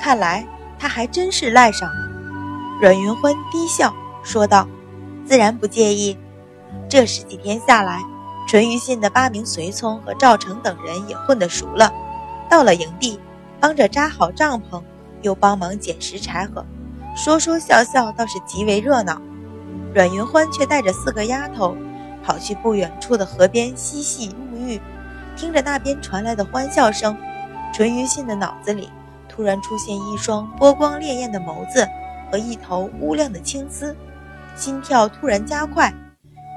看来他还真是赖上了。阮云欢低笑说道：“自然不介意。这十几天下来，淳于信的八名随从和赵成等人也混得熟了。到了营地，帮着扎好帐篷，又帮忙捡拾柴禾，说说笑笑，倒是极为热闹。阮云欢却带着四个丫头，跑去不远处的河边嬉戏沐浴，听着那边传来的欢笑声，淳于信的脑子里突然出现一双波光潋滟的眸子。和一头乌亮的青丝，心跳突然加快，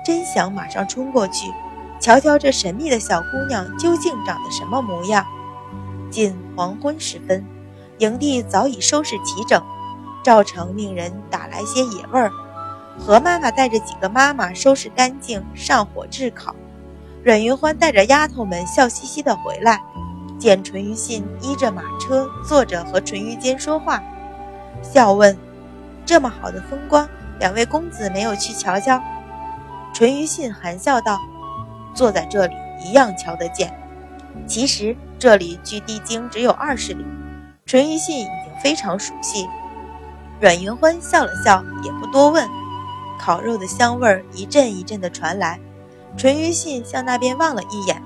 真想马上冲过去，瞧瞧这神秘的小姑娘究竟长得什么模样。近黄昏时分，营地早已收拾齐整，赵成命人打来些野味儿，何妈妈带着几个妈妈收拾干净，上火炙烤。阮云欢带着丫头们笑嘻嘻地回来，见淳于信依着马车坐着和淳于坚说话，笑问。这么好的风光，两位公子没有去瞧瞧？淳于信含笑道：“坐在这里一样瞧得见。其实这里距地京只有二十里，淳于信已经非常熟悉。”阮云欢笑了笑，也不多问。烤肉的香味儿一阵一阵的传来，淳于信向那边望了一眼，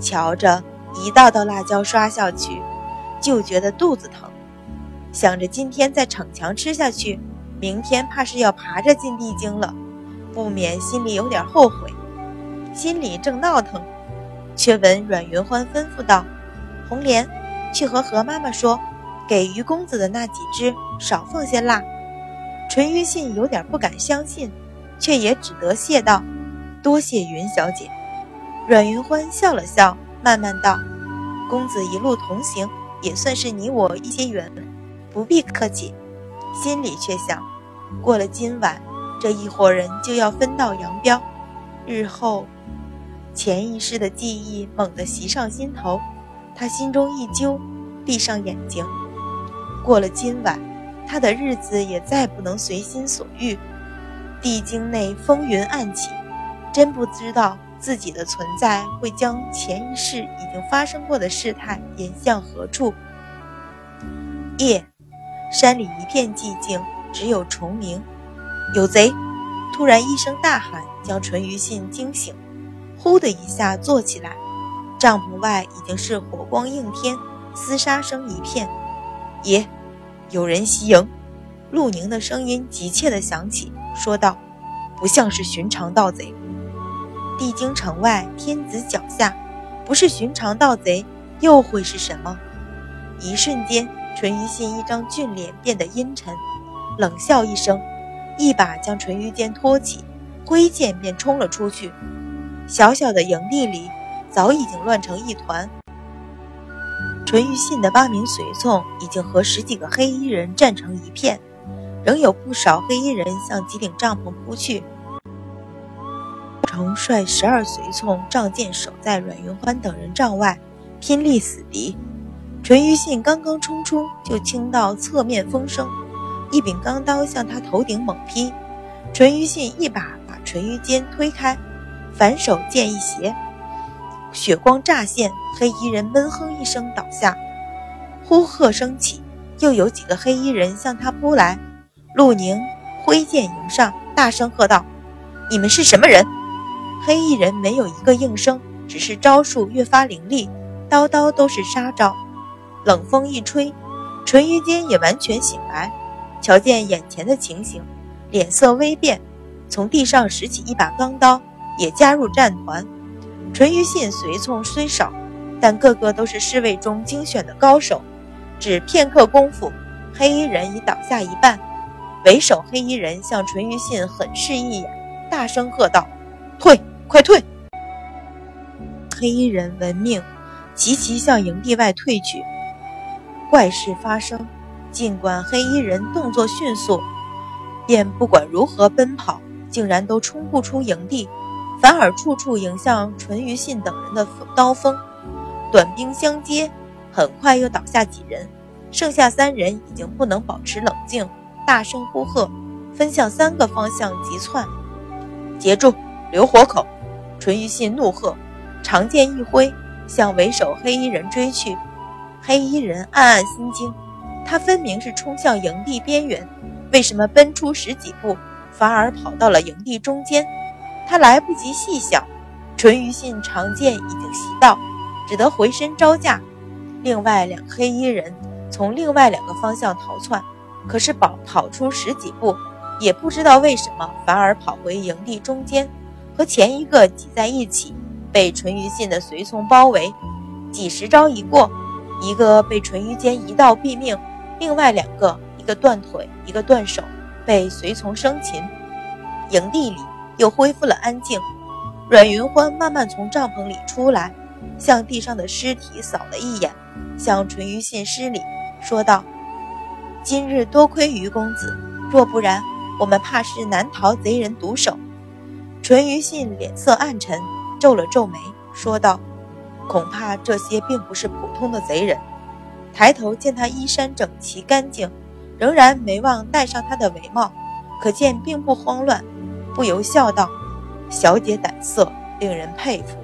瞧着一道道辣椒刷下去，就觉得肚子疼，想着今天再逞强吃下去。明天怕是要爬着进地精了，不免心里有点后悔。心里正闹腾，却闻阮云欢吩咐道：“红莲，去和何妈妈说，给于公子的那几只少放些辣。”淳于信有点不敢相信，却也只得谢道：“多谢云小姐。”阮云欢笑了笑，慢慢道：“公子一路同行，也算是你我一些缘分，不必客气。”心里却想。过了今晚，这一伙人就要分道扬镳。日后，前一世的记忆猛地袭上心头，他心中一揪，闭上眼睛。过了今晚，他的日子也再不能随心所欲。地京内风云暗起，真不知道自己的存在会将前一世已经发生过的事态引向何处。夜，山里一片寂静。只有虫鸣，有贼！突然一声大喊，将淳于信惊醒，呼的一下坐起来。帐篷外已经是火光映天，厮杀声一片。爷，有人袭营！陆宁的声音急切地响起，说道：“不像是寻常盗贼。地京城外，天子脚下，不是寻常盗贼，又会是什么？”一瞬间，淳于信一张俊脸变得阴沉。冷笑一声，一把将淳于坚托起，挥剑便冲了出去。小小的营地里早已经乱成一团。淳于信的八名随从已经和十几个黑衣人战成一片，仍有不少黑衣人向几顶帐篷扑去。成率十二随从仗剑守在阮云欢等人帐外，拼力死敌。淳于信刚刚冲出，就听到侧面风声。一柄钢刀向他头顶猛劈，淳于信一把把淳于坚推开，反手剑一斜，血光乍现，黑衣人闷哼一声倒下。呼喝声起，又有几个黑衣人向他扑来。陆宁挥剑迎上，大声喝道：“你们是什么人？”黑衣人没有一个应声，只是招数越发凌厉，刀刀都是杀招。冷风一吹，淳于坚也完全醒来。瞧见眼前的情形，脸色微变，从地上拾起一把钢刀，也加入战团。淳于信随从虽少，但个个都是侍卫中精选的高手。只片刻功夫，黑衣人已倒下一半。为首黑衣人向淳于信狠视一眼，大声喝道：“退，快退！”黑衣人闻命，齐齐向营地外退去。怪事发生。尽管黑衣人动作迅速，便不管如何奔跑，竟然都冲不出营地，反而处处迎向淳于信等人的刀锋。短兵相接，很快又倒下几人，剩下三人已经不能保持冷静，大声呼喝，分向三个方向急窜。截住，留活口！淳于信怒喝，长剑一挥，向为首黑衣人追去。黑衣人暗暗心惊。他分明是冲向营地边缘，为什么奔出十几步，反而跑到了营地中间？他来不及细想，淳于信长剑已经袭到，只得回身招架。另外两黑衣人从另外两个方向逃窜，可是跑跑出十几步，也不知道为什么，反而跑回营地中间，和前一个挤在一起，被淳于信的随从包围。几十招一过，一个被淳于坚一刀毙命。另外两个，一个断腿，一个断手，被随从生擒。营地里又恢复了安静。阮云欢慢慢从帐篷里出来，向地上的尸体扫了一眼，向淳于信施礼，说道：“今日多亏于公子，若不然，我们怕是难逃贼人毒手。”淳于信脸色暗沉，皱了皱眉，说道：“恐怕这些并不是普通的贼人。”抬头见他衣衫整齐干净，仍然没忘戴上他的帷帽，可见并不慌乱，不由笑道：“小姐胆色，令人佩服。”